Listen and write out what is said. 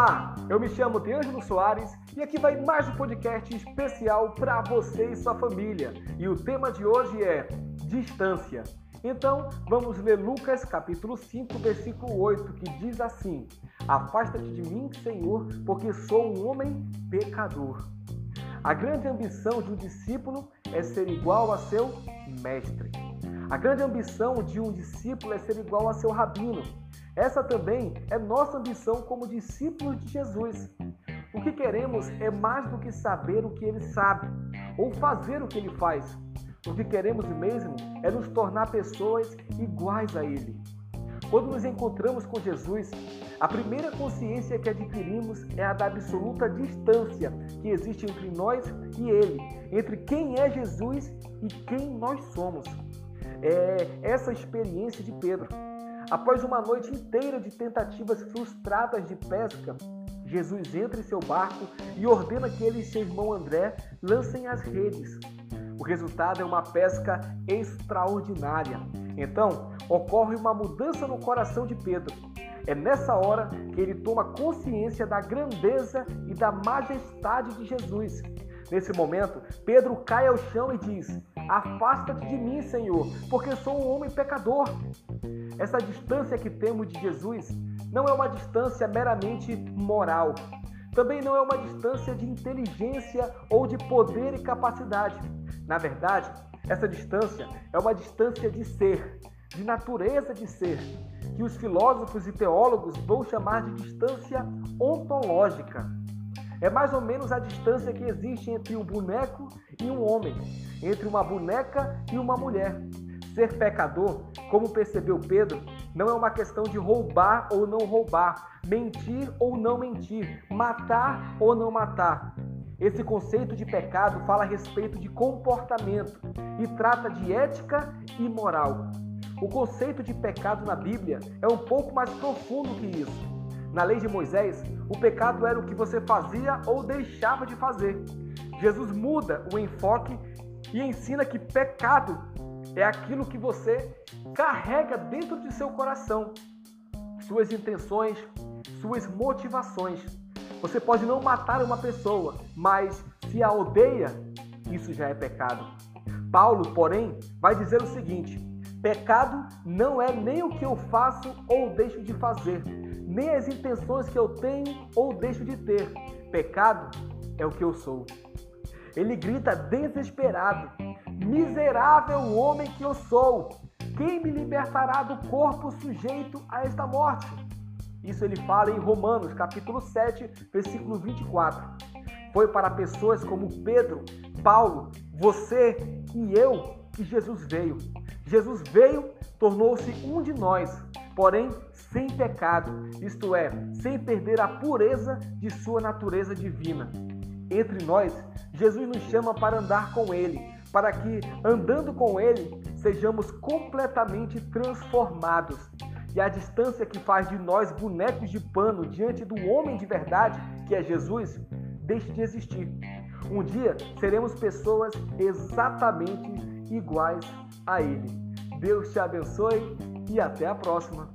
Olá, eu me chamo Deângelo Soares e aqui vai mais um podcast especial para você e sua família. E o tema de hoje é distância. Então, vamos ler Lucas capítulo 5, versículo 8, que diz assim: Afasta-te de mim, Senhor, porque sou um homem pecador. A grande ambição de um discípulo é ser igual a seu mestre. A grande ambição de um discípulo é ser igual a seu rabino. Essa também é nossa ambição como discípulos de Jesus. O que queremos é mais do que saber o que ele sabe ou fazer o que ele faz. O que queremos mesmo é nos tornar pessoas iguais a ele. Quando nos encontramos com Jesus, a primeira consciência que adquirimos é a da absoluta distância que existe entre nós e Ele, entre quem é Jesus e quem nós somos. É essa experiência de Pedro. Após uma noite inteira de tentativas frustradas de pesca, Jesus entra em seu barco e ordena que ele e seu irmão André lancem as redes. O resultado é uma pesca extraordinária. Então, ocorre uma mudança no coração de Pedro. É nessa hora que ele toma consciência da grandeza e da majestade de Jesus. Nesse momento, Pedro cai ao chão e diz: Afasta-te de mim, Senhor, porque sou um homem pecador. Essa distância que temos de Jesus não é uma distância meramente moral. Também não é uma distância de inteligência ou de poder e capacidade. Na verdade, essa distância é uma distância de ser, de natureza de ser, que os filósofos e teólogos vão chamar de distância ontológica. É mais ou menos a distância que existe entre um boneco e um homem, entre uma boneca e uma mulher. Ser pecador, como percebeu Pedro, não é uma questão de roubar ou não roubar, mentir ou não mentir, matar ou não matar. Esse conceito de pecado fala a respeito de comportamento e trata de ética e moral. O conceito de pecado na Bíblia é um pouco mais profundo que isso. Na lei de Moisés, o pecado era o que você fazia ou deixava de fazer. Jesus muda o enfoque e ensina que pecado é aquilo que você carrega dentro de seu coração, suas intenções, suas motivações. Você pode não matar uma pessoa, mas se a odeia, isso já é pecado. Paulo, porém, vai dizer o seguinte: pecado não é nem o que eu faço ou deixo de fazer, nem as intenções que eu tenho ou deixo de ter. Pecado é o que eu sou. Ele grita desesperado: Miserável homem que eu sou! Quem me libertará do corpo sujeito a esta morte? Isso ele fala em Romanos, capítulo 7, versículo 24. Foi para pessoas como Pedro, Paulo, você e eu que Jesus veio. Jesus veio, tornou-se um de nós, porém sem pecado, isto é, sem perder a pureza de sua natureza divina. Entre nós, Jesus nos chama para andar com Ele, para que, andando com Ele, sejamos completamente transformados. E a distância que faz de nós bonecos de pano diante do homem de verdade, que é Jesus, deixe de existir. Um dia seremos pessoas exatamente iguais a Ele. Deus te abençoe e até a próxima.